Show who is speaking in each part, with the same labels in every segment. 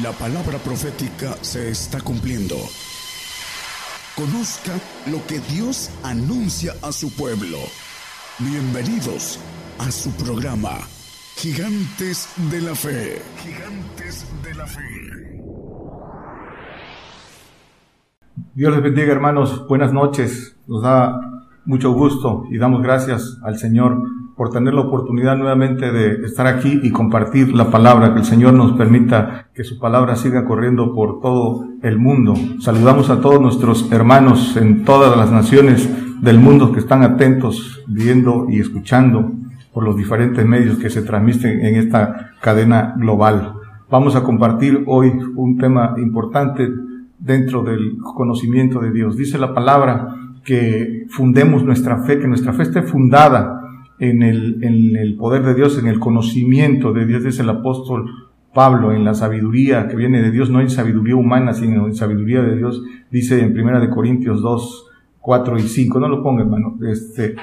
Speaker 1: La palabra profética se está cumpliendo. Conozca lo que Dios anuncia a su pueblo. Bienvenidos a su programa, Gigantes de la Fe. Gigantes de la Fe.
Speaker 2: Dios les bendiga hermanos, buenas noches. Nos da mucho gusto y damos gracias al Señor por tener la oportunidad nuevamente de estar aquí y compartir la palabra, que el Señor nos permita que su palabra siga corriendo por todo el mundo. Saludamos a todos nuestros hermanos en todas las naciones del mundo que están atentos, viendo y escuchando por los diferentes medios que se transmiten en esta cadena global. Vamos a compartir hoy un tema importante dentro del conocimiento de Dios. Dice la palabra que fundemos nuestra fe, que nuestra fe esté fundada en el, en el poder de Dios, en el conocimiento de Dios, dice el apóstol Pablo, en la sabiduría que viene de Dios, no en sabiduría humana, sino en sabiduría de Dios, dice en Primera de Corintios 2, 4 y 5, no lo ponga hermano, este,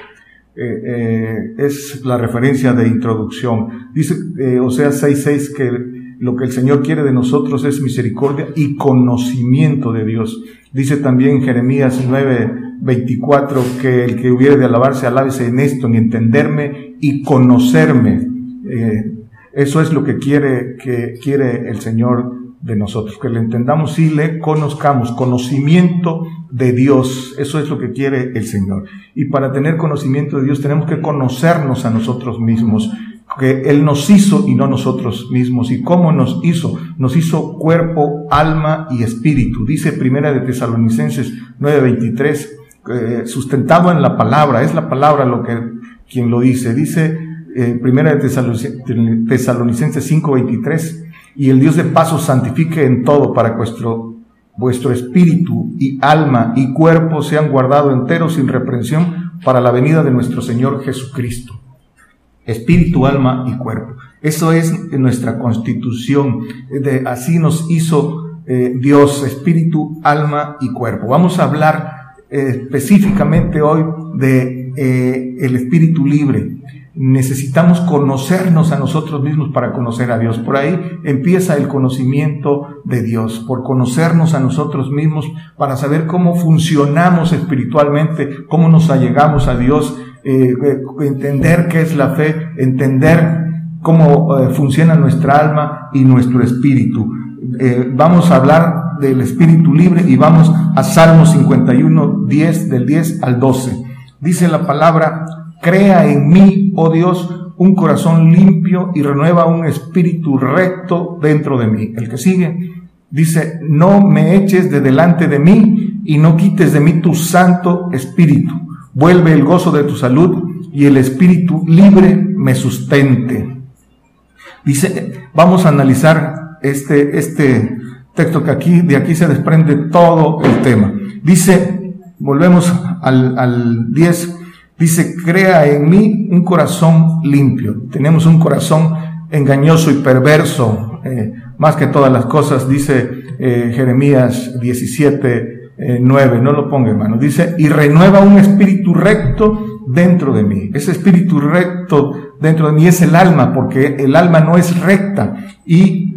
Speaker 2: eh, eh, es la referencia de introducción. Dice eh, Oseas 6, 6 que lo que el Señor quiere de nosotros es misericordia y conocimiento de Dios. Dice también Jeremías 9, 24, que el que hubiere de alabarse, alábese en esto, en entenderme y conocerme. Eh, eso es lo que quiere, que quiere el Señor de nosotros, que le entendamos y le conozcamos, conocimiento de Dios, eso es lo que quiere el Señor. Y para tener conocimiento de Dios tenemos que conocernos a nosotros mismos, que Él nos hizo y no nosotros mismos. ¿Y cómo nos hizo? Nos hizo cuerpo, alma y espíritu. Dice Primera de Tesalonicenses 9:23, eh, sustentado en la palabra, es la palabra lo que quien lo dice. Dice eh, Primera de Tesalonicenses 5:23, y el Dios de paso santifique en todo para que vuestro, vuestro espíritu y alma y cuerpo sean guardados enteros sin reprensión para la venida de nuestro Señor Jesucristo. Espíritu, alma y cuerpo. Eso es nuestra constitución. De, así nos hizo eh, Dios, espíritu, alma y cuerpo. Vamos a hablar específicamente hoy de eh, el espíritu libre. Necesitamos conocernos a nosotros mismos para conocer a Dios. Por ahí empieza el conocimiento de Dios, por conocernos a nosotros mismos para saber cómo funcionamos espiritualmente, cómo nos allegamos a Dios, eh, eh, entender qué es la fe, entender cómo funciona nuestra alma y nuestro espíritu. vamos a hablar del espíritu libre y vamos a Salmo 51, 10, del 10 al 12. Dice la palabra, crea en mí, oh Dios, un corazón limpio y renueva un espíritu recto dentro de mí. El que sigue dice, no me eches de delante de mí y no quites de mí tu santo espíritu. Vuelve el gozo de tu salud y el espíritu libre me sustente. Dice, vamos a analizar este, este texto que aquí, de aquí se desprende todo el tema. Dice, volvemos al, al 10, dice, crea en mí un corazón limpio. Tenemos un corazón engañoso y perverso, eh, más que todas las cosas, dice eh, Jeremías 17, 9, eh, no lo ponga hermano, dice, y renueva un espíritu recto dentro de mí. Ese espíritu recto dentro de mí es el alma, porque el alma no es recta y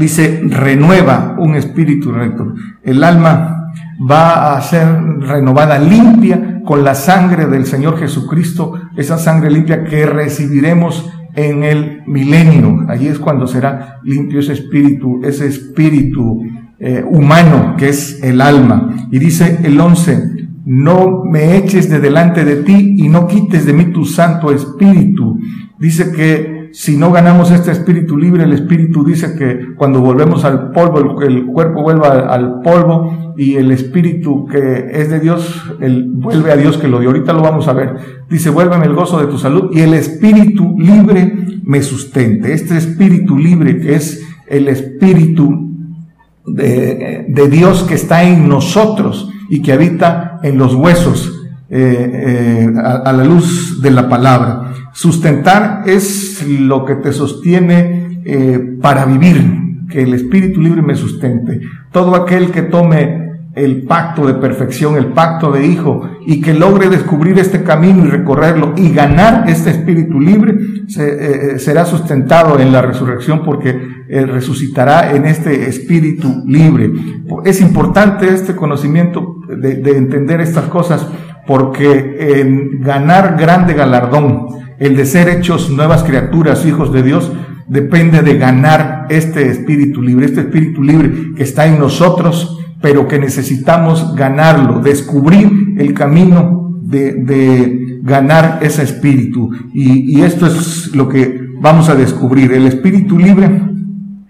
Speaker 2: dice, renueva un espíritu recto. El alma va a ser renovada, limpia con la sangre del Señor Jesucristo, esa sangre limpia que recibiremos en el milenio. Allí es cuando será limpio ese espíritu, ese espíritu eh, humano que es el alma. Y dice el 11, no me eches de delante de ti y no quites de mí tu santo espíritu. Dice que si no ganamos este espíritu libre, el espíritu dice que cuando volvemos al polvo, el, cuerpo vuelve al, polvo y el espíritu que es de Dios, el, vuelve a Dios que lo dio. Ahorita lo vamos a ver. Dice, vuélveme el gozo de tu salud y el espíritu libre me sustente. Este espíritu libre que es el espíritu de, de Dios que está en nosotros y que habita en los huesos eh, eh, a la luz de la palabra. Sustentar es lo que te sostiene eh, para vivir, que el espíritu libre me sustente. Todo aquel que tome el pacto de perfección, el pacto de hijo, y que logre descubrir este camino y recorrerlo y ganar este espíritu libre, se, será sustentado en la resurrección porque resucitará en este espíritu libre. Es importante este conocimiento de entender estas cosas porque en ganar grande galardón, el de ser hechos nuevas criaturas, hijos de Dios, depende de ganar este espíritu libre, este espíritu libre que está en nosotros, pero que necesitamos ganarlo, descubrir el camino de, ganar ese espíritu. Y esto es lo que vamos a descubrir. El espíritu libre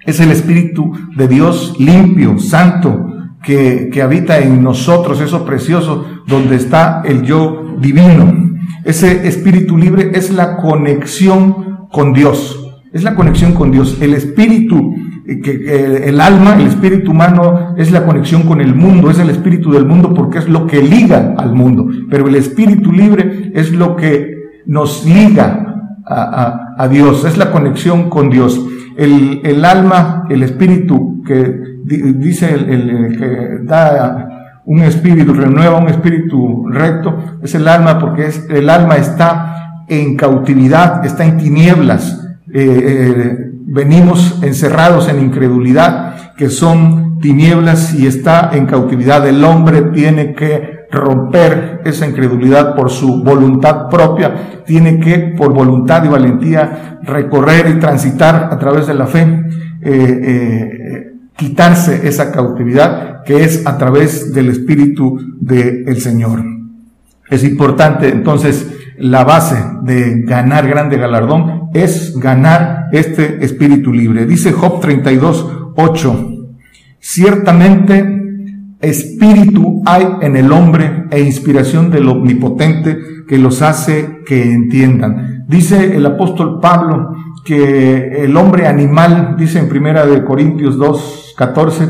Speaker 2: es el espíritu de Dios limpio, santo, que, habita en nosotros, eso precioso, donde está el yo divino. Ese espíritu libre es la conexión con Dios. Es la conexión con Dios. El espíritu, eh, que, el alma, el espíritu humano es la conexión con el mundo, es el espíritu del mundo porque es lo que liga al mundo. Pero el espíritu libre es lo que nos liga a, a, Dios, es la conexión con Dios. El, el alma, el espíritu que dice el, que da un espíritu, renueva un espíritu recto, es el alma porque es, el alma está en cautividad, está en tinieblas, eh, eh, venimos encerrados en incredulidad, que son tinieblas y está en cautividad. El hombre tiene que romper esa incredulidad por su voluntad propia, tiene que, por voluntad y valentía, recorrer y transitar a través de la fe, eh, quitarse esa cautividad que es a través del Espíritu del Señor. Es importante entonces la base de ganar grande galardón es ganar este espíritu libre. Dice Job 32, 8. Ciertamente espíritu hay en el hombre e inspiración del omnipotente que los hace que entiendan. Dice el apóstol Pablo que el hombre animal, dice en primera de Corintios 2, 14,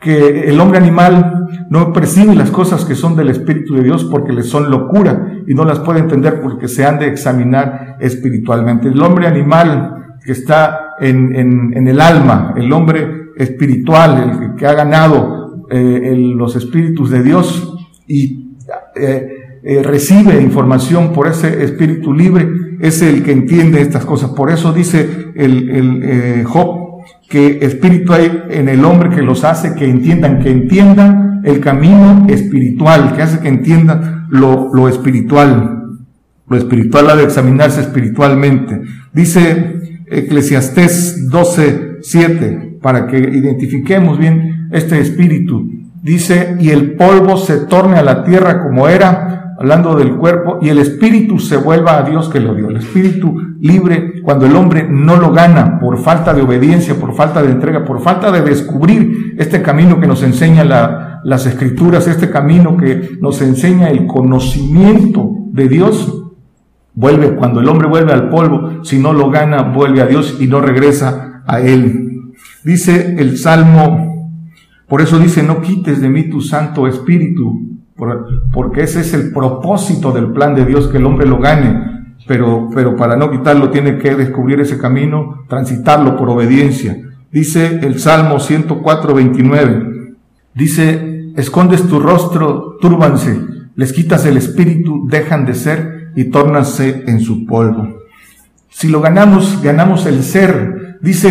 Speaker 2: que el hombre animal no percibe las cosas que son del Espíritu de Dios porque le son locura y no las puede entender porque se han de examinar espiritualmente. El hombre animal que está en, en, el alma, el hombre espiritual, el que ha ganado eh, los espíritus de Dios y eh, eh, recibe información por ese espíritu libre, es el que entiende estas cosas. Por eso dice el, el Job que espíritu hay en el hombre que los hace que entiendan, que entiendan el camino espiritual, que hace que entiendan lo, lo espiritual. Lo espiritual ha de examinarse espiritualmente. Dice Eclesiastés 12, 7, para que identifiquemos bien este espíritu. Dice, y el polvo se torne a la tierra como era, hablando del cuerpo, y el espíritu se vuelva a Dios que lo dio. El espíritu libre, cuando el hombre no lo gana por falta de obediencia, por falta de entrega, por falta de descubrir este camino que nos enseña la, las escrituras, este camino que nos enseña el conocimiento de Dios, vuelve, cuando el hombre vuelve al polvo, si no lo gana, vuelve a Dios y no regresa a Él. Dice el Salmo, por eso dice, no quites de mí tu Santo Espíritu, porque ese es el propósito del plan de Dios, que el hombre lo gane, pero, pero para no quitarlo tiene que descubrir ese camino, transitarlo por obediencia. Dice el Salmo 104, 29, dice, escondes tu rostro, túrbanse, les quitas el espíritu, dejan de ser y tórnase en su polvo. Si lo ganamos, ganamos el ser. Dice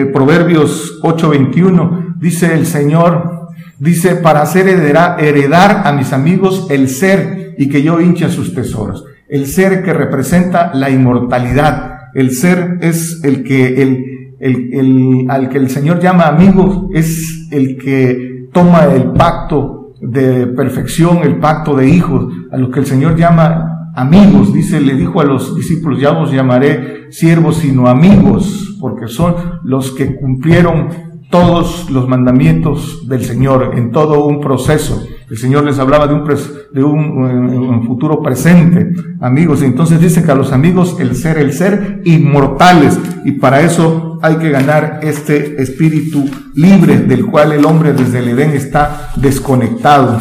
Speaker 2: eh, Proverbios 8:21, dice el Señor, Dice, para hacer heredar, heredar a mis amigos el ser y que yo hinche sus tesoros. El ser que representa la inmortalidad. El ser es el que, el, el, el, al que el Señor llama amigo, es el que toma el pacto de perfección, el pacto de hijos, a los que el Señor llama amigos. Dice, le dijo a los discípulos, ya os llamaré siervos, sino amigos, porque son los que cumplieron todos los mandamientos del Señor en todo un proceso. El Señor les hablaba de un, de un, futuro presente, amigos. Entonces dice que a los amigos el ser, el ser inmortales. Y para eso hay que ganar este espíritu libre del cual el hombre desde el Edén está desconectado.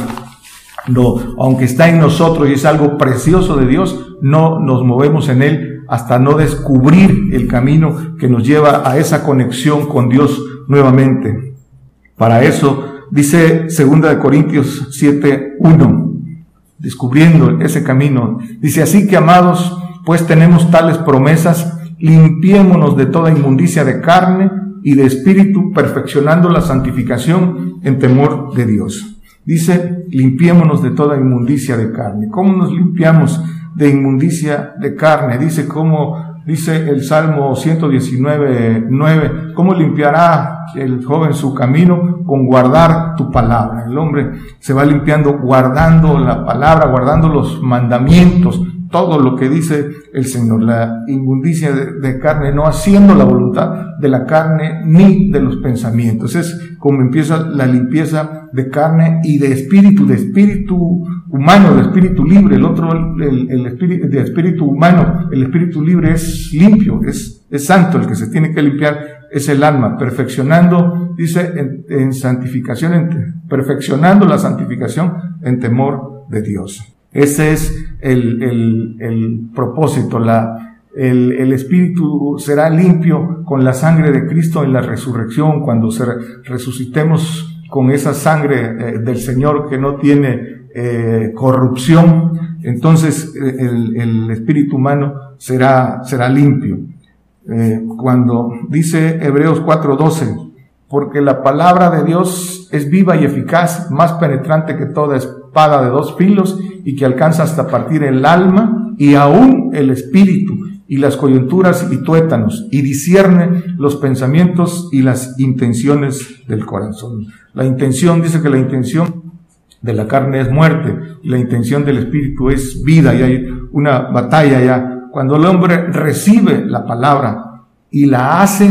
Speaker 2: No, aunque está en nosotros y es algo precioso de Dios, no nos movemos en él hasta no descubrir el camino que nos lleva a esa conexión con Dios nuevamente. Para eso dice segunda de Corintios 7:1, descubriendo ese camino. Dice, así que amados, pues tenemos tales promesas, limpiémonos de toda inmundicia de carne y de espíritu, perfeccionando la santificación en temor de Dios. Dice, limpiémonos de toda inmundicia de carne. ¿Cómo nos limpiamos de inmundicia de carne? Dice, ¿cómo Dice el Salmo 119, 9, ¿cómo limpiará el joven su camino? Con guardar tu palabra. El hombre se va limpiando guardando la palabra, guardando los mandamientos, todo lo que dice el Señor, la inmundicia de, carne, no haciendo la voluntad de la carne ni de los pensamientos. Es como empieza la limpieza de carne y de espíritu, de espíritu humano, de espíritu libre. El otro, el, espíritu, de espíritu humano, el espíritu libre es limpio, es, es santo. El que se tiene que limpiar es el alma, perfeccionando, dice, en, en santificación, en, perfeccionando la santificación en temor de Dios. Ese es el, el, el propósito, la, el, el, espíritu será limpio con la sangre de Cristo en la resurrección, cuando se resucitemos con esa sangre eh, del Señor que no tiene eh, corrupción, entonces eh, el, espíritu humano será, será limpio. cuando dice Hebreos 4:12, porque la palabra de Dios es viva y eficaz, más penetrante que toda espada de dos filos y que alcanza hasta partir el alma y aún el espíritu y las coyunturas y tuétanos y discierne los pensamientos y las intenciones del corazón. La intención dice que la intención de la carne es muerte, la intención del espíritu es vida y hay una batalla ya. Cuando el hombre recibe la palabra y la hace,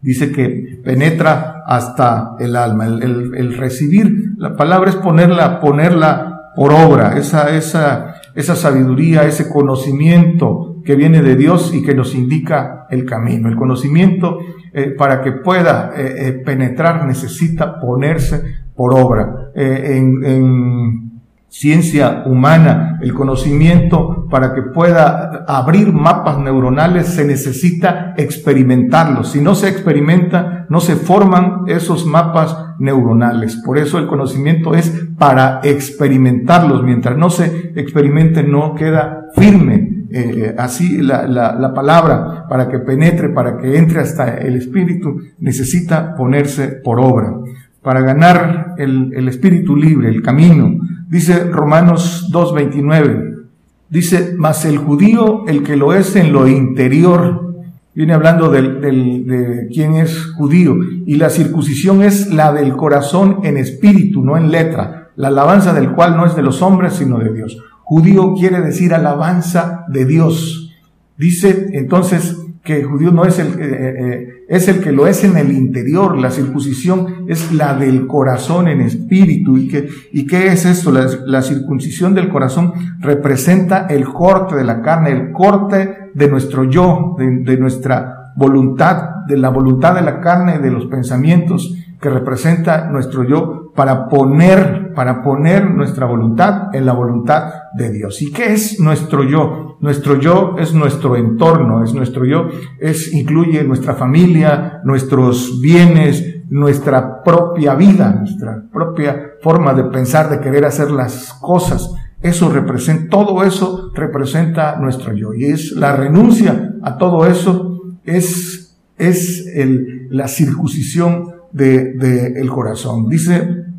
Speaker 2: dice que penetra hasta el alma. El, el recibir la palabra es ponerla, ponerla por obra, esa, esa, esa sabiduría, ese conocimiento que viene de Dios y que nos indica el camino. El conocimiento eh, para que pueda eh, eh, penetrar necesita ponerse por obra. en, en ciencia humana, el conocimiento para que pueda abrir mapas neuronales se necesita experimentarlos. Si no se experimenta, no se forman esos mapas neuronales. Por eso el conocimiento es para experimentarlos. Mientras no se experimente, no queda firme eh, así la, la, la, palabra para que penetre, para que entre hasta el espíritu, necesita ponerse por obra. Para ganar el, el espíritu libre, el camino, dice Romanos 2.29, dice, mas el judío, el que lo es en lo interior, Viene hablando del, del, de quién es judío. Y la circuncisión es la del corazón en espíritu, no en letra. La alabanza del cual no es de los hombres, sino de Dios. Judío quiere decir alabanza de Dios. Dice entonces que judío no es el, eh, eh, eh, es el que lo es en el interior, la circuncisión es la del corazón en espíritu. ¿Y qué, y qué es esto? La, la, circuncisión del corazón representa el corte de la carne, el corte de nuestro yo, de, de nuestra voluntad, de la voluntad de la carne, de los pensamientos que representa nuestro yo para poner, para poner nuestra voluntad en la voluntad de Dios. ¿Y qué es nuestro yo? Nuestro yo es nuestro entorno, es nuestro yo, es, incluye nuestra familia, nuestros bienes, nuestra propia vida, nuestra propia forma de pensar, de querer hacer las cosas. Eso representa, todo eso representa nuestro yo. Y es la renuncia a todo eso, es, es el, la circuncisión de, de el corazón. Dice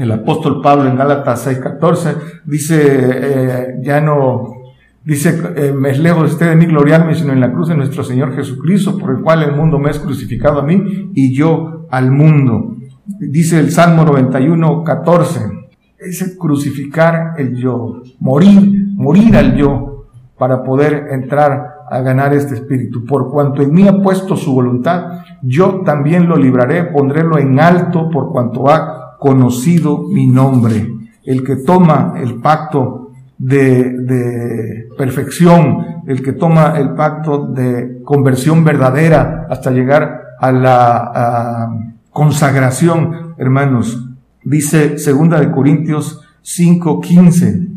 Speaker 2: el apóstol Pablo en Gálatas 6:14, dice, eh, ya no, dice, eh, me es lejos de mí gloriarme, sino en la cruz de nuestro Señor Jesucristo, por el cual el mundo me es crucificado a mí y yo al mundo. Dice el Salmo 91, 14, es crucificar el yo, morir, morir al yo, para poder entrar a ganar este espíritu. Por cuanto en mí ha puesto su voluntad, yo también lo libraré, pondrélo en alto por cuanto ha conocido mi nombre. El que toma el pacto de, perfección, el que toma el pacto de conversión verdadera hasta llegar a la consagración, hermanos. Dice segunda de Corintios 5:15.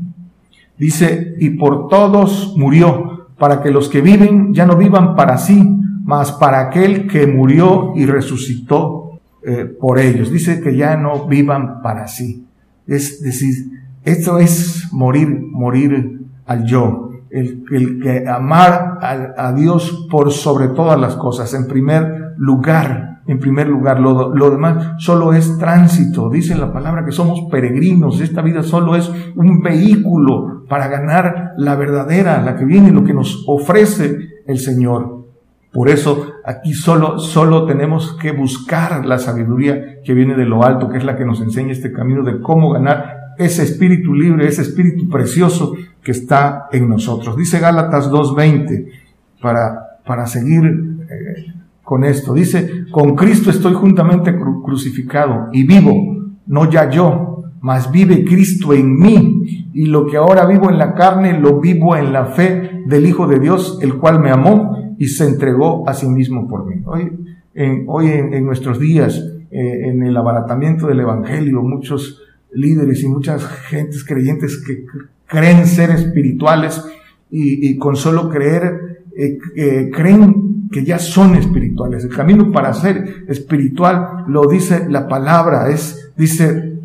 Speaker 2: Dice, y por todos murió para que los que viven ya no vivan para sí, mas para aquel que murió y resucitó eh, por ellos. Dice que ya no vivan para sí. Es decir, esto es morir, morir al yo. El, el que amar a, a Dios por sobre todas las cosas. En primer lugar, en primer lugar. Lo, lo, demás solo es tránsito. Dice la palabra que somos peregrinos. Esta vida solo es un vehículo para ganar la verdadera, la que viene, lo que nos ofrece el Señor. Por eso aquí solo, solo tenemos que buscar la sabiduría que viene de lo alto, que es la que nos enseña este camino de cómo ganar ese espíritu libre, ese espíritu precioso que está en nosotros. Dice Gálatas 2.20, para, para seguir eh, con esto. Dice, con Cristo estoy juntamente crucificado y vivo, no ya yo, mas vive Cristo en mí. Y lo que ahora vivo en la carne, lo vivo en la fe del Hijo de Dios, el cual me amó y se entregó a sí mismo por mí. Hoy en, hoy en, nuestros días, eh, en el abaratamiento del Evangelio, muchos líderes y muchas gentes creyentes que creen ser espirituales y, con solo creer eh, eh, creen que ya son espirituales. El camino para ser espiritual lo dice la palabra, es, dice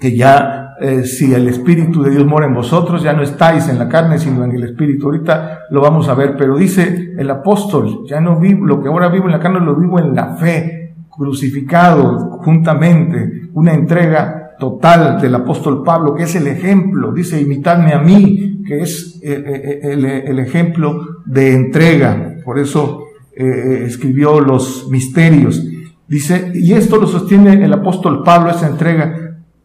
Speaker 2: que ya eh, si el Espíritu de Dios mora en vosotros, ya no estáis en la carne, sino en el Espíritu. Ahorita lo vamos a ver, pero dice el apóstol, ya no vivo, lo que ahora vivo en la carne lo vivo en la fe, crucificado juntamente, una entrega total del apóstol Pablo, que es el ejemplo, dice, imitadme a mí, que es eh, eh, el, ejemplo de entrega. Por eso escribió los misterios. Dice, y esto lo sostiene el apóstol Pablo, esa entrega,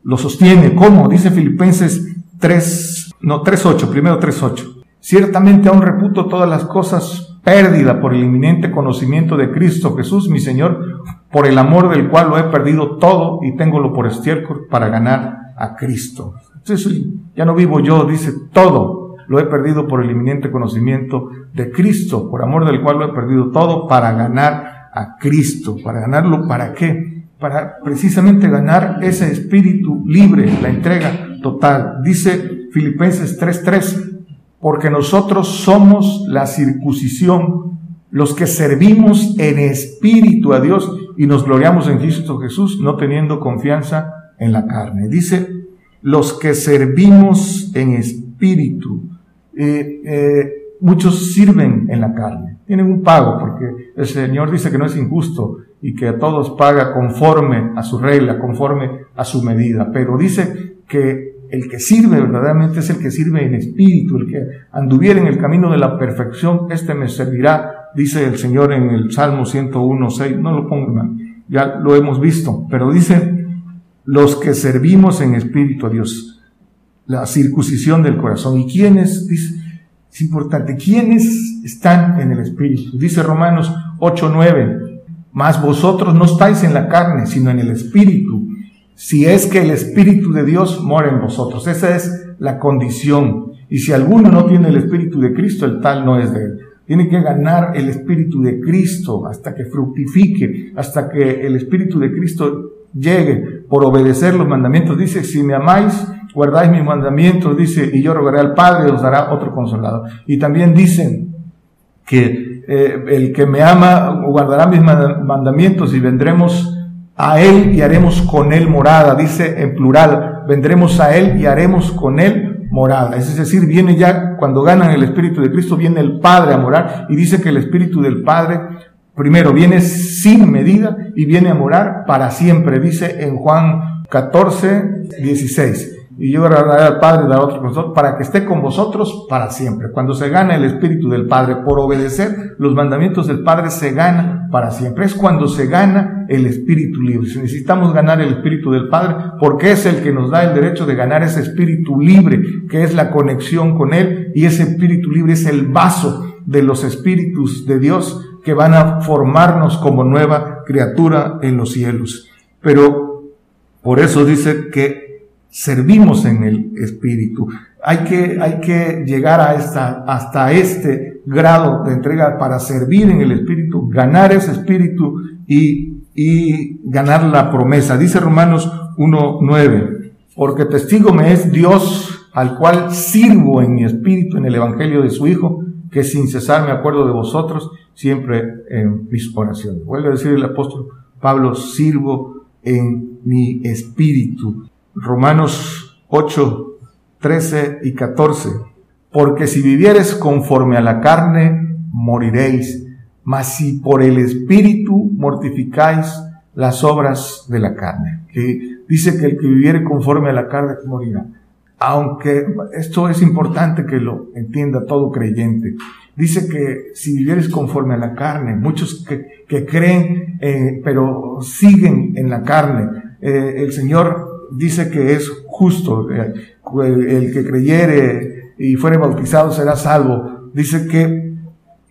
Speaker 2: lo sostiene. ¿Cómo? Dice Filipenses 3, no, 3.8, primero 3.8. Ciertamente aún reputo todas las cosas pérdida por el inminente conocimiento de Cristo Jesús, mi Señor, por el amor del cual lo he perdido todo y tengo por estiércol para ganar a Cristo. Entonces, ya no vivo yo, dice todo, lo he perdido por el inminente conocimiento de Cristo, por amor del cual lo he perdido todo para ganar a Cristo. ¿Para ganarlo para qué? Para precisamente ganar ese espíritu libre, la entrega total. Dice Filipenses 3:3, porque nosotros somos la circuncisión, los que servimos en espíritu a Dios y nos gloriamos en Cristo Jesús, no teniendo confianza en la carne. Dice, los que servimos en espíritu. Eh, eh, muchos sirven en la carne, tienen un pago, porque el Señor dice que no es injusto y que a todos paga conforme a su regla, conforme a su medida, pero dice que el que sirve verdaderamente es el que sirve en espíritu, el que anduviera en el camino de la perfección, este me servirá dice el Señor en el Salmo 101, 6, no lo pongan, ya lo hemos visto, pero dice, los que servimos en espíritu a Dios, la circuncisión del corazón. ¿Y quiénes? Dice, es importante, ¿quiénes están en el espíritu? Dice Romanos 8, 9, mas vosotros no estáis en la carne, sino en el espíritu, si es que el espíritu de Dios mora en vosotros. Esa es la condición. Y si alguno no tiene el espíritu de Cristo, el tal no es de él. Tiene que ganar el Espíritu de Cristo hasta que fructifique, hasta que el Espíritu de Cristo llegue por obedecer los mandamientos. Dice, si me amáis, guardáis mis mandamientos, dice, y yo rogaré al Padre, os dará otro consolado. Y también dicen que eh, el que me ama guardará mis mandamientos y vendremos a Él y haremos con Él morada. Dice en plural, vendremos a Él y haremos con Él morada. Es decir, viene ya, cuando ganan el Espíritu de Cristo, viene el Padre a morar y dice que el Espíritu del Padre, primero, viene sin medida y viene a morar para siempre. Dice en Juan 14, 16 y yo al Padre dar otro para que esté con vosotros para siempre. Cuando se gana el Espíritu del Padre por obedecer los mandamientos del Padre, se gana para siempre. Es cuando se gana el Espíritu libre. Si necesitamos ganar el Espíritu del Padre, porque es el que nos da el derecho de ganar ese Espíritu libre, que es la conexión con Él, y ese Espíritu libre es el vaso de los Espíritus de Dios que van a formarnos como nueva criatura en los cielos. Pero por eso dice que servimos en el Espíritu. Hay que, hay que llegar a esta, hasta este grado de entrega para servir en el Espíritu, ganar ese Espíritu y, y ganar la promesa. Dice Romanos 1.9, porque testigo me es Dios al cual sirvo en mi Espíritu en el Evangelio de su Hijo, que sin cesar me acuerdo de vosotros siempre en mis oraciones. Vuelve a decir el apóstol Pablo, sirvo en mi Espíritu. Romanos 8, 13 y 14. Porque si vivieres conforme a la carne, moriréis, mas si por el Espíritu mortificáis las obras de la carne, que dice que el que viviere conforme a la carne morirá. Aunque esto es importante que lo entienda todo creyente. Dice que si vivieres conforme a la carne, muchos que, que creen, eh, pero siguen en la carne, eh, el Señor dice que es justo, eh, el que creyere y fuere bautizado será salvo. Dice que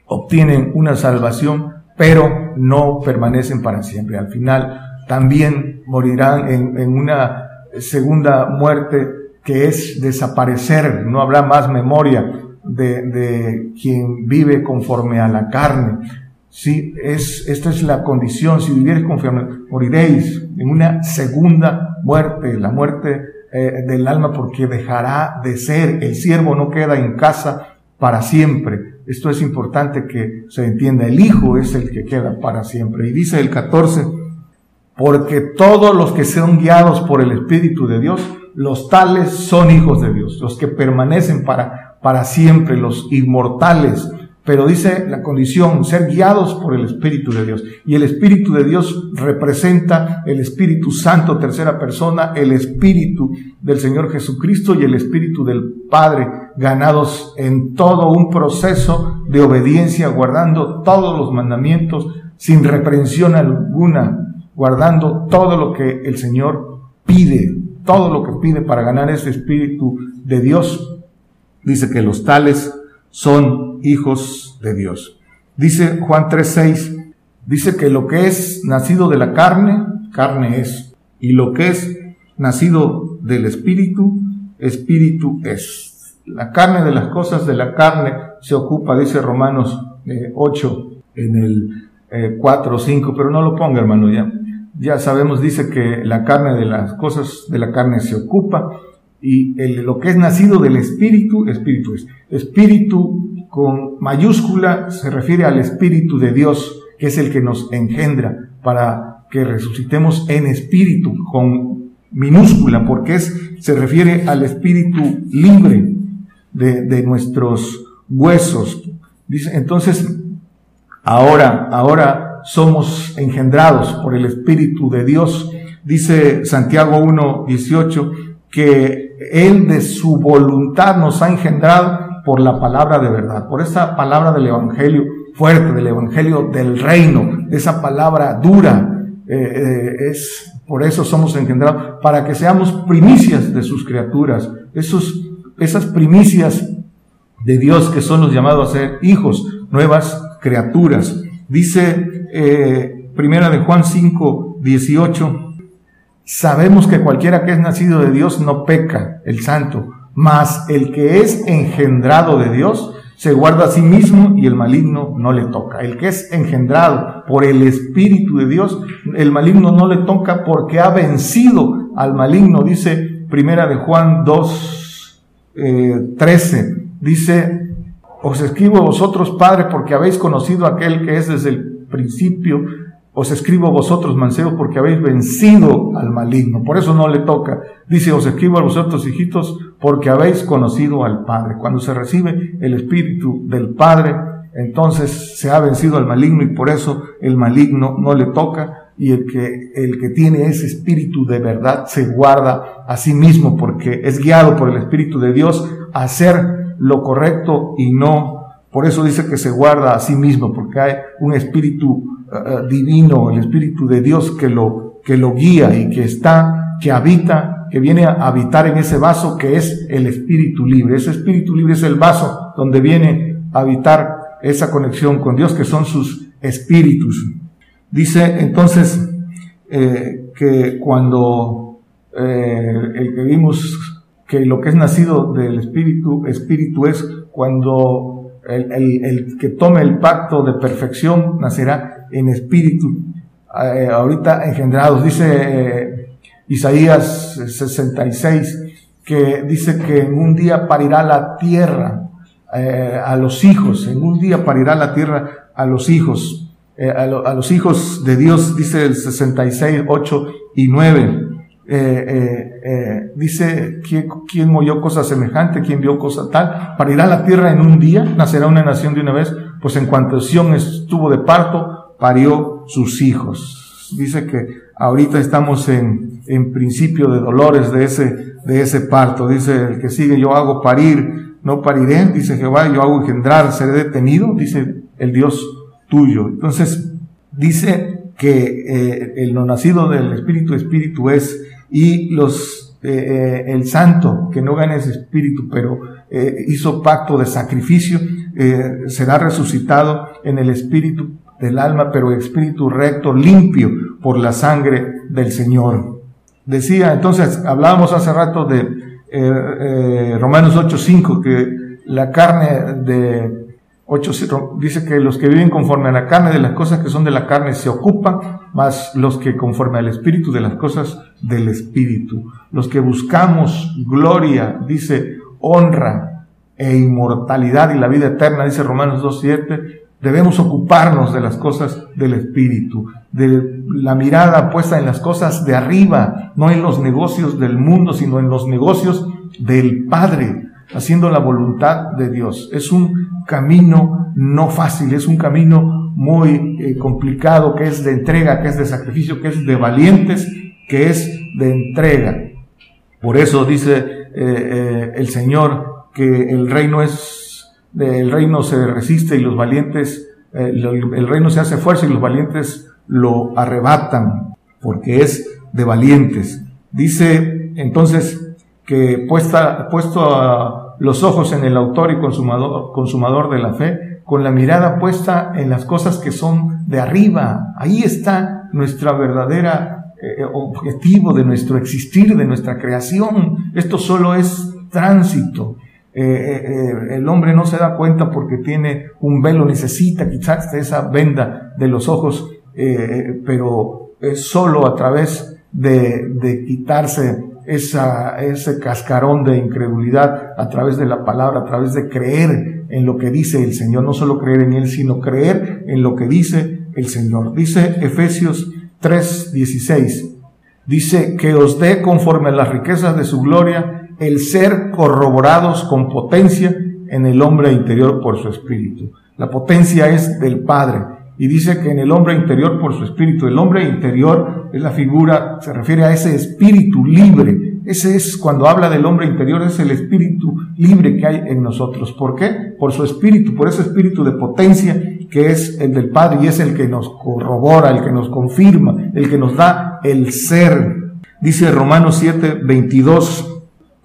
Speaker 2: obtienen una salvación, pero no permanecen para siempre. Al final también morirán en, una segunda muerte que es desaparecer, no habrá más memoria de, de quien vive conforme a la carne. Sí, es, esta es la condición. Si vivieres conforme, moriréis en una segunda muerte, la muerte eh, del alma, porque dejará de ser. El siervo no queda en casa para siempre. Esto es importante que se entienda. El Hijo es el que queda para siempre. Y dice el 14, porque todos los que sean guiados por el Espíritu de Dios, los tales son hijos de Dios, los que permanecen para, para siempre, los inmortales. Pero dice la condición, ser guiados por el Espíritu de Dios. Y el Espíritu de Dios representa el Espíritu Santo, tercera persona, el Espíritu del Señor Jesucristo y el Espíritu del Padre, ganados en todo un proceso de obediencia, guardando todos los mandamientos sin reprensión alguna, guardando todo lo que el Señor pide, todo lo que pide para ganar ese Espíritu de Dios. Dice que los tales son hijos de Dios. Dice Juan 3:6, dice que lo que es nacido de la carne, carne es, y lo que es nacido del Espíritu, Espíritu es. La carne de las cosas de la carne se ocupa, dice Romanos 8 eh, en el 4 o 5, pero no lo ponga hermano ya ya sabemos, dice que la carne de las cosas de la carne se ocupa y lo que es nacido del espíritu, espíritu es. Espíritu con mayúscula se refiere al espíritu de Dios, que es el que nos engendra para que resucitemos en espíritu con minúscula, porque es, se refiere al espíritu libre de, de nuestros huesos. Dice, entonces, ahora, ahora somos engendrados por el Espíritu de Dios. Dice Santiago 1, 18, que Él de su voluntad nos ha engendrado por la palabra de verdad, por esa palabra del Evangelio fuerte, del Evangelio del reino, esa palabra dura. Eh, eh, es por eso somos engendrados, para que seamos primicias de sus criaturas, esos, esas primicias de Dios que son los llamados a ser hijos, nuevas criaturas. Dice eh, Primera de Juan 5, 18, sabemos que cualquiera que es nacido de Dios no peca, el santo, mas el que es engendrado de Dios se guarda a sí mismo y el maligno no le toca. El que es engendrado por el Espíritu de Dios, el maligno no le toca porque ha vencido al maligno, dice Primera de Juan 2, 13. Eh, dice, os escribo a vosotros, Padre, porque habéis conocido a aquel que es desde el principio. Os escribo vosotros, mancebos, porque habéis vencido al maligno. Por eso no le toca. Dice, os escribo a vosotros, hijitos, porque habéis conocido al Padre. Cuando se recibe el Espíritu del Padre, entonces se ha vencido al maligno y por eso el maligno no le toca y el que, el que tiene ese espíritu de verdad se guarda a sí mismo porque es guiado por el Espíritu de Dios a hacer lo correcto y no. Por eso dice que se guarda a sí mismo, porque hay un espíritu eh, eh, divino, el espíritu de Dios que lo, que lo guía y que está, que habita, que viene a habitar en ese vaso que es el espíritu libre. Ese espíritu libre es el vaso donde viene a habitar esa conexión con Dios, que son sus espíritus. Dice entonces eh, que cuando el que vimos que lo que es nacido del espíritu, espíritu es cuando el, que tome el pacto de perfección nacerá en espíritu. Eh, ahorita engendrados, dice eh, Isaías 66, que dice que en un día parirá la tierra eh, a los hijos, en un día parirá la tierra a los hijos, a, a, los hijos de Dios, dice el 66, 8 y 9. Eh, eh, eh, dice, ¿quién, ¿quién oyó cosa semejante? ¿Quién vio cosa tal? Parirá la tierra en un día, nacerá una nación de una vez, pues en cuanto Sión estuvo de parto, parió sus hijos. Dice que ahorita estamos en, en principio de dolores de ese, de ese parto. Dice el que sigue, yo hago parir, no pariré, dice Jehová, yo hago engendrar, seré detenido, dice el Dios tuyo. Entonces, dice que eh, el no nacido del Espíritu, Espíritu es, y los, eh, eh, el santo, que no gana ese Espíritu, pero hizo pacto de sacrificio, será resucitado en el Espíritu del alma, pero Espíritu recto, limpio por la sangre del Señor. Decía, entonces, hablábamos hace rato de Romanos 8.5, que la carne de 8 dice que los que viven conforme a la carne de las cosas que son de la carne se ocupan, más los que conforme al espíritu de las cosas del espíritu. Los que buscamos gloria, dice honra e inmortalidad y la vida eterna, dice Romanos 2.7, debemos ocuparnos de las cosas del espíritu, de la mirada puesta en las cosas de arriba, no en los negocios del mundo, sino en los negocios del Padre haciendo la voluntad de Dios. Es un camino no fácil, es un camino muy eh, complicado, que es de entrega, que es de sacrificio, que es de valientes, que es de entrega. Por eso dice eh, eh, el Señor que el reino es, el reino se resiste y los valientes, el reino se hace fuerza y los valientes lo arrebatan, porque es de valientes. Dice entonces que puesta, puesto los ojos en el autor y consumador, consumador de la fe, con la mirada puesta en las cosas que son de arriba. Ahí está nuestra verdadera eh, objetivo de nuestro existir, de nuestra creación. Esto solo es tránsito. Eh, eh, el hombre no se da cuenta porque tiene un velo, necesita quizás esa venda de los ojos, pero solo a través de, quitarse ese cascarón de incredulidad a través de la palabra, a través de creer en lo que dice el Señor, no solo creer en Él, sino creer en lo que dice el Señor. Dice Efesios 3:16, dice que os dé conforme a las riquezas de su gloria el ser corroborados con potencia en el hombre interior por su espíritu. La potencia es del Padre y dice que en el hombre interior por su espíritu. El hombre interior es la figura, se refiere a ese espíritu libre. Ese es cuando habla del hombre interior, es el espíritu libre que hay en nosotros. ¿Por qué? Por su espíritu, por ese espíritu de potencia que es el del Padre y es el que nos corrobora, el que nos confirma, el que nos da el ser. Dice Romanos 7, 22,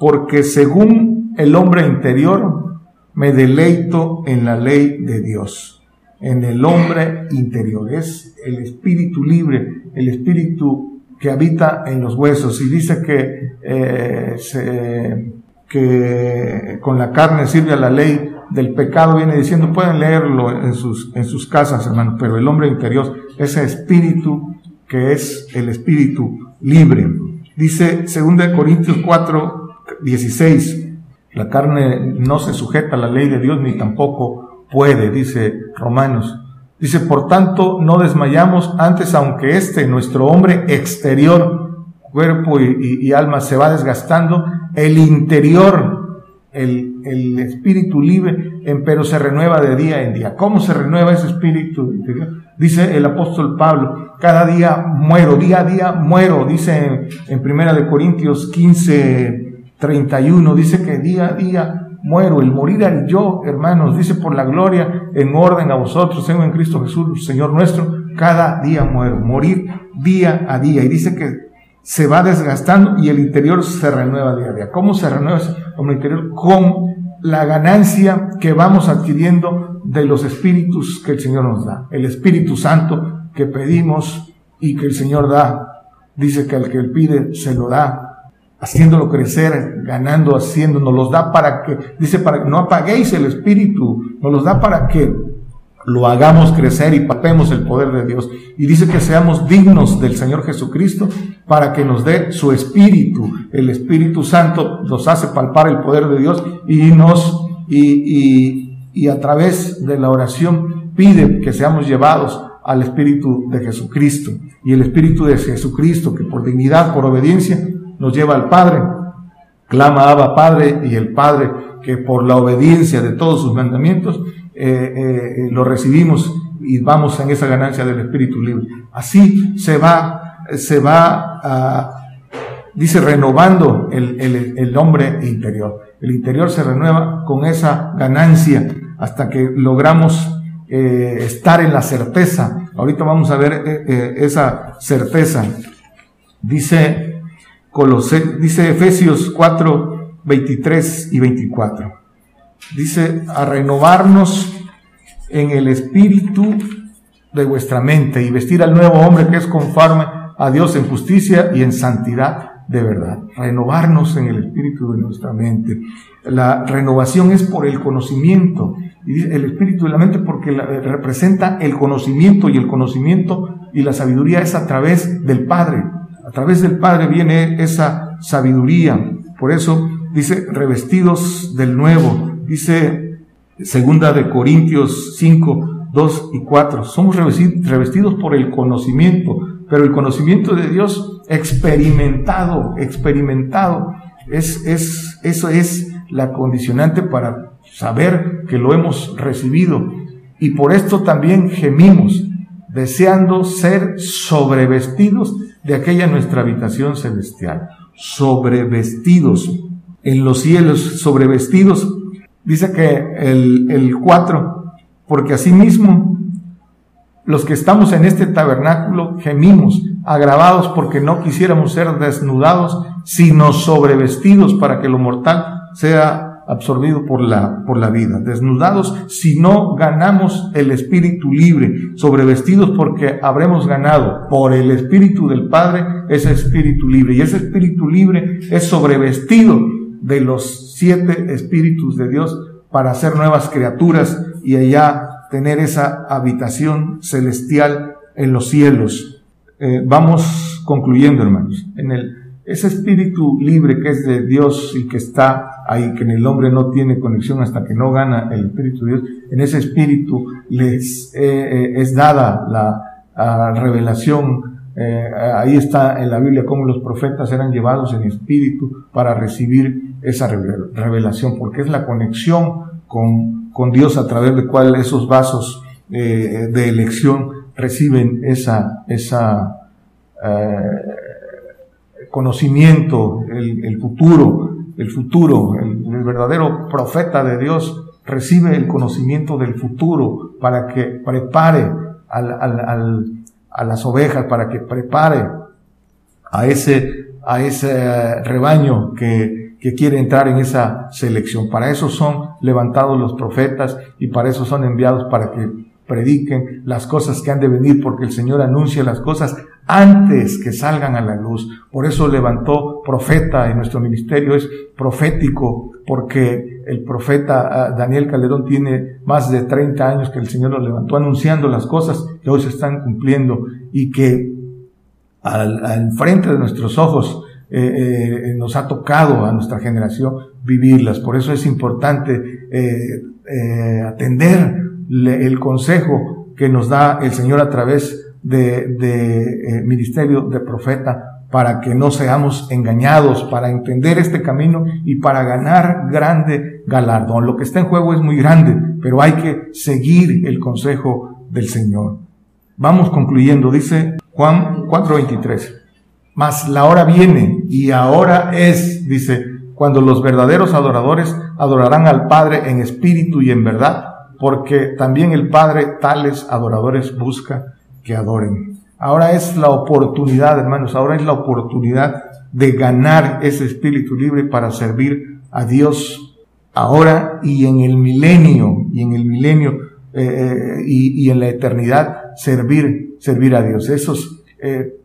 Speaker 2: porque según el hombre interior me deleito en la ley de Dios en el hombre interior. Es el espíritu libre, el espíritu que habita en los huesos. Y dice que, eh, con la carne sirve a la ley del pecado, viene diciendo, pueden leerlo en sus, en sus casas, hermano, pero el hombre interior, ese espíritu que es el espíritu libre. Dice 2 Corintios 4, 16, la carne no se sujeta a la ley de Dios ni tampoco puede, dice Romanos. Dice, por tanto, no desmayamos antes, aunque este, nuestro hombre exterior, cuerpo y, alma, se va desgastando, el interior, el, el espíritu libre, pero se renueva de día en día. ¿Cómo se renueva ese espíritu interior? Dice el apóstol Pablo, cada día muero, día a día muero, dice en, en Primera de Corintios 15, 31, dice que día a día muero, el morir al yo, hermanos, dice por la gloria en orden a vosotros, tengo en Cristo Jesús, Señor nuestro, cada día muero, morir día a día. Y dice que se va desgastando y el interior se renueva día a día. ¿Cómo se renueva hombre interior? Con la ganancia que vamos adquiriendo de los espíritus que el Señor nos da. El Espíritu Santo que pedimos y que el Señor da. Dice que al que él pide se lo da haciéndolo crecer, ganando, haciendo, nos los da para que, dice, para que no apaguéis el espíritu, nos los da para que lo hagamos crecer y palpemos el poder de Dios. Y dice que seamos dignos del Señor Jesucristo para que nos dé su espíritu. El Espíritu Santo nos hace palpar el poder de Dios y nos, y, y a través de la oración pide que seamos llevados al Espíritu de Jesucristo. Y el Espíritu de Jesucristo, que por dignidad, por obediencia, nos lleva al Padre. Clama Abba Padre y el Padre que por la obediencia de todos sus mandamientos eh, lo recibimos y vamos en esa ganancia del espíritu libre. Así se va, se va, a, dice, renovando el, el, el hombre interior. El interior se renueva con esa ganancia hasta que logramos eh, estar en la certeza. Ahorita vamos a ver eh, eh, esa certeza. Dice, Dice Efesios 4, 23 y 24. Dice, a renovarnos en el espíritu de vuestra mente y vestir al nuevo hombre que es conforme a Dios en justicia y en santidad de verdad, renovarnos en el espíritu de nuestra mente. La renovación es por el conocimiento, y el espíritu de la mente porque representa el conocimiento y el conocimiento y la sabiduría es a través del Padre. A través del Padre viene esa sabiduría. Por eso dice revestidos del nuevo. Dice segunda de Corintios 5, 2 y 4. Somos revestidos por el conocimiento, pero el conocimiento de Dios experimentado, experimentado. Es, es, eso es la condicionante para saber que lo hemos recibido. Y por esto también gemimos, deseando ser sobrevestidos de aquella nuestra habitación celestial. Sobrevestidos en los cielos, sobrevestidos. Dice que el, el 4, porque asimismo los que estamos en este tabernáculo gemimos, agravados porque no quisiéramos ser desnudados, sino sobrevestidos para que lo mortal sea absorbido por la, por la vida. Desnudados si no ganamos el espíritu libre, sobrevestidos porque habremos ganado por el espíritu del Padre ese espíritu libre. Y ese espíritu libre es sobrevestido de los siete espíritus de Dios para ser nuevas criaturas y allá tener esa habitación celestial en los cielos. Eh, vamos concluyendo, hermanos. En el, ese espíritu libre que es de Dios y que está ahí, que en el hombre no tiene conexión hasta que no gana el espíritu de Dios, en ese espíritu les eh, eh, es dada la, revelación. ahí está en la Biblia cómo los profetas eran llevados en espíritu para recibir esa revelación, porque es la conexión con con Dios a través de cual esos vasos eh, de elección reciben esa, esa eh, conocimiento, el, futuro, el futuro, el, verdadero profeta de Dios recibe el conocimiento del futuro para que prepare a las ovejas, para que prepare a ese, a ese rebaño que que quiere entrar en esa selección. Para eso son levantados los profetas y para eso son enviados para que prediquen las cosas que han de venir, porque el Señor anuncia las cosas antes que salgan a la luz. Por eso levantó profeta en nuestro ministerio, es profético, porque el profeta ah, Daniel Calderón tiene más de 30 años que el Señor lo levantó anunciando las cosas que hoy se están cumpliendo y que al, al frente de nuestros ojos eh, eh, nos ha tocado a nuestra generación vivirlas. Por eso es importante eh, atender el consejo que nos da el Señor a través de, de ministerio de profeta para que no seamos engañados, para entender este camino y para ganar grande galardón. Lo que está en juego es muy grande, pero hay que seguir el consejo del Señor. Vamos concluyendo, dice Juan 4:23. Mas la hora viene y ahora es, dice, cuando los verdaderos adoradores adorarán al Padre en espíritu y en verdad, porque también el Padre tales adoradores busca que adoren. Ahora es la oportunidad, hermanos, ahora es la oportunidad de ganar ese espíritu libre para servir a Dios ahora y en el milenio, y en el milenio eh, eh, y, en la eternidad servir, servir a Dios. Esos eh,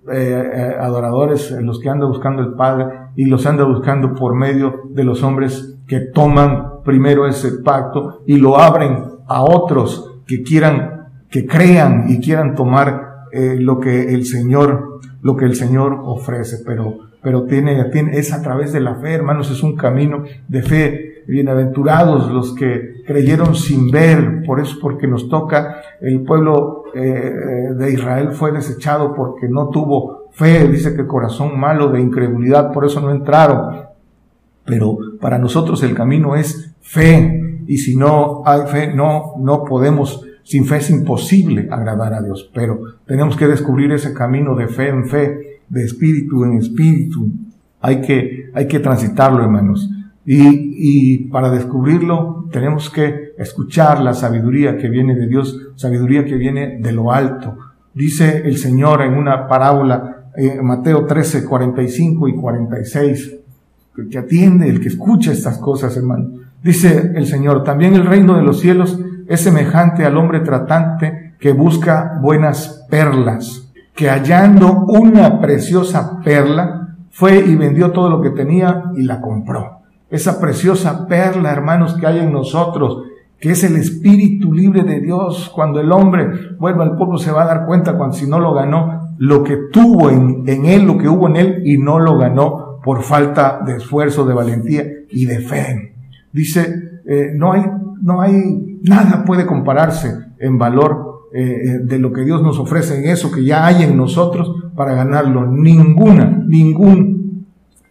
Speaker 2: adoradores, los que anda buscando el Padre y los anda buscando por medio de los hombres que toman primero ese pacto y lo abren a otros que quieran, que crean y quieran tomar eh, lo que el Señor, lo que el Señor ofrece, pero, pero tiene, tiene, es a través de la fe, hermanos, es un camino de fe bienaventurados los que creyeron sin ver, por eso porque nos toca, el pueblo eh, eh, de Israel fue desechado porque no tuvo fe, dice que corazón malo de incredulidad, por eso no entraron. Pero para nosotros el camino es fe, y si no hay fe, no, no podemos, sin fe es imposible agradar a Dios, pero tenemos que descubrir ese camino de fe en fe, de espíritu en espíritu. Hay que, hay que transitarlo, hermanos. Y, y para descubrirlo tenemos que escuchar la sabiduría que viene de Dios, sabiduría que viene de lo alto. Dice el Señor en una parábola, eh, Mateo 13, 45 y 46, que atiende, el que escucha estas cosas, hermano. Dice el Señor, también el reino de los cielos es semejante al hombre tratante que busca buenas perlas, que hallando una preciosa perla, fue y vendió todo lo que tenía y la compró esa preciosa perla, hermanos, que hay en nosotros, que es el espíritu libre de Dios. Cuando el hombre vuelva al pueblo se va a dar cuenta cuando si no lo ganó, lo que tuvo en, en él, lo que hubo en él y no lo ganó por falta de esfuerzo, de valentía y de fe. Dice, eh, no hay, no hay, nada puede compararse en valor eh, eh, de lo que Dios nos ofrece en eso que ya hay en nosotros para ganarlo. Ninguna, ningún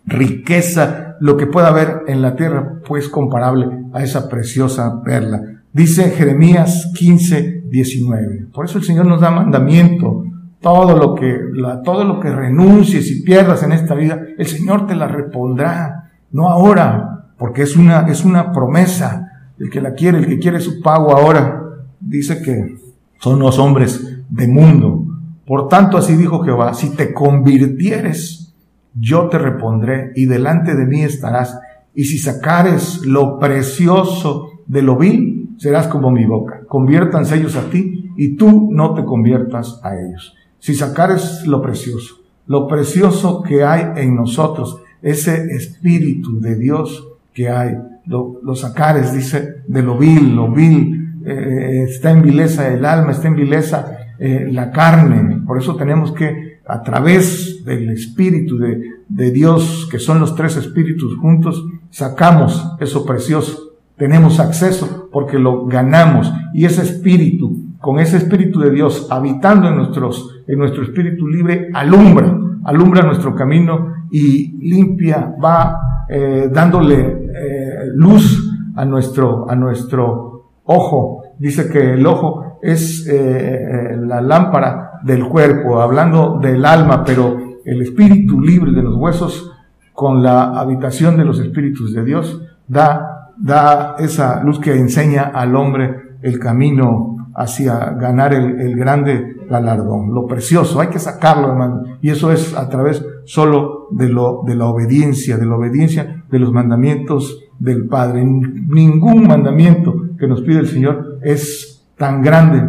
Speaker 2: riqueza lo que pueda haber en la tierra, pues comparable a esa preciosa perla. Dice Jeremías 15, 19. Por eso el Señor nos da mandamiento. Todo lo que, todo lo que renuncies y pierdas en esta vida, el Señor te la repondrá. No ahora, porque es una, es una promesa. El que la quiere, el que quiere su pago ahora, dice que son los hombres de mundo. Por tanto, así dijo Jehová, si te convirtieres yo te repondré y delante de mí estarás. Y si sacares lo precioso de lo vil, serás como mi boca. Conviértanse ellos a ti y tú no te conviertas a ellos. Si sacares lo precioso, lo precioso que hay en nosotros, ese espíritu de Dios que hay, lo, sacares, dice, de lo vil, lo vil, eh, está en vileza el alma, está en vileza eh, la carne. Por eso tenemos que a través del Espíritu de, de, Dios, que son los tres Espíritus juntos, sacamos eso precioso. Tenemos acceso porque lo ganamos. Y ese Espíritu, con ese Espíritu de Dios habitando en, nuestros, en nuestro Espíritu libre, alumbra, alumbra nuestro camino y limpia, va eh, dándole eh, luz a nuestro, a nuestro ojo. Dice que el ojo es eh, la lámpara del cuerpo, hablando del alma, pero el espíritu libre de los huesos con la habitación de los espíritus de Dios da, da esa luz que enseña al hombre el camino hacia ganar el, el grande galardón, lo precioso, hay que sacarlo, hermano, y eso es a través solo de lo, de la obediencia, de la obediencia de los mandamientos del Padre. Ningún mandamiento que nos pide el Señor es tan grande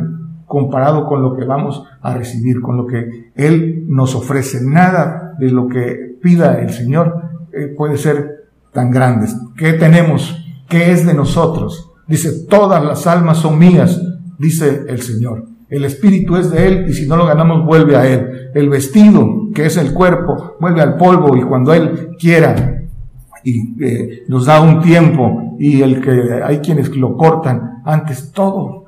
Speaker 2: comparado con lo que vamos a recibir, con lo que Él nos ofrece. Nada de lo que pida el Señor eh, puede ser tan grande. ¿Qué tenemos? ¿Qué es de nosotros? Dice, todas las almas son mías, dice el Señor. El espíritu es de Él y si no lo ganamos vuelve a Él. El vestido, que es el cuerpo, vuelve al polvo y cuando Él quiera y eh, nos da un tiempo y el que hay quienes lo cortan antes, todo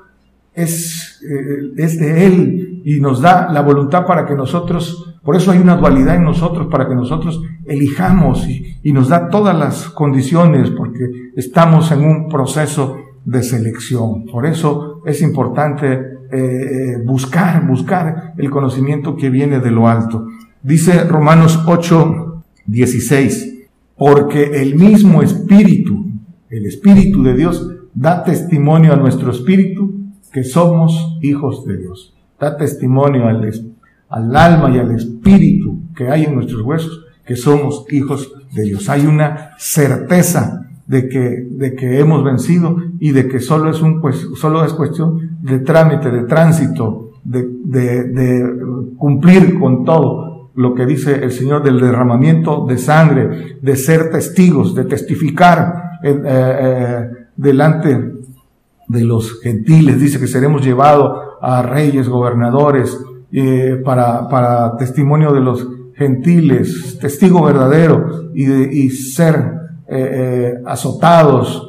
Speaker 2: es, eh, es de Él y nos da la voluntad para que nosotros, por eso hay una dualidad en nosotros, para que nosotros elijamos y, nos da todas las condiciones, porque estamos en un proceso de selección. Por eso es importante eh, buscar, buscar el conocimiento que viene de lo alto. Dice Romanos 8, 16, porque el mismo Espíritu, el Espíritu de Dios, da testimonio a nuestro Espíritu que somos hijos de Dios. Da testimonio al, al alma y al espíritu que hay en nuestros huesos que somos hijos de Dios. Hay una certeza de que, de que hemos vencido y de que solo es un, pues, solo es cuestión de trámite, de tránsito, de, de, de cumplir con todo lo que dice el Señor del derramamiento de sangre, de ser testigos, de testificar eh, eh, delante de los gentiles. Dice que seremos llevados a reyes, gobernadores, eh, para, para testimonio de los gentiles, testigo verdadero y, y ser eh, eh, azotados,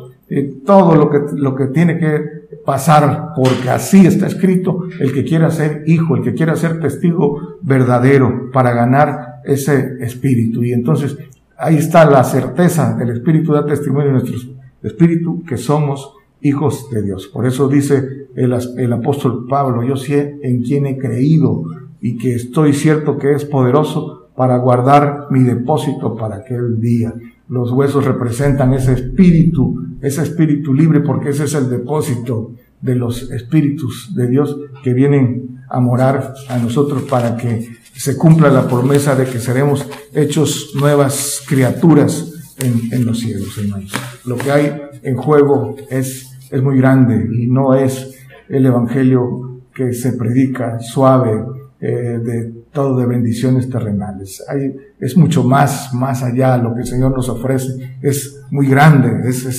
Speaker 2: todo lo que, lo que tiene que pasar, porque así está escrito, el que quiera ser hijo, el que quiera ser testigo verdadero para ganar ese espíritu. Y entonces ahí está la certeza, del espíritu da testimonio de nuestro espíritu que somos hijos de Dios. Por eso dice el, el apóstol Pablo, yo sé en quién he creído y que estoy cierto que es poderoso para guardar mi depósito para aquel día. Los huesos representan ese espíritu, ese espíritu libre, porque ese es el depósito de los espíritus de Dios que vienen a morar a nosotros para que se cumpla la promesa de que seremos hechos nuevas criaturas en, los cielos, hermanos. Lo que hay en juego es, es muy grande y no es el evangelio que se predica suave, eh, de todo de bendiciones terrenales. Hay, es mucho más, más allá lo que el Señor nos ofrece. Es muy grande, ese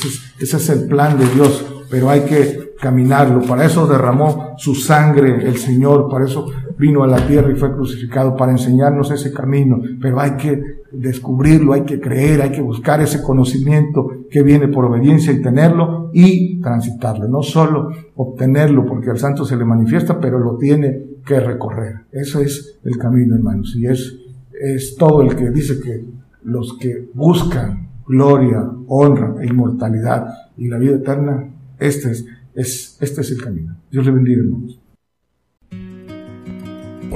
Speaker 2: es el plan de Dios, pero hay que caminarlo. Para eso derramó su sangre el Señor, para eso vino a la tierra y fue crucificado, para enseñarnos ese camino. Pero hay que descubrirlo, hay que creer, hay que buscar ese conocimiento que viene por obediencia y tenerlo y transitarlo. No solo obtenerlo porque al santo se le manifiesta, pero lo tiene que recorrer. Ese es el camino, hermanos. Y es, es todo el que dice que los que buscan gloria, honra e inmortalidad y la vida eterna, este es, es, este es el camino. Dios le bendiga, hermanos.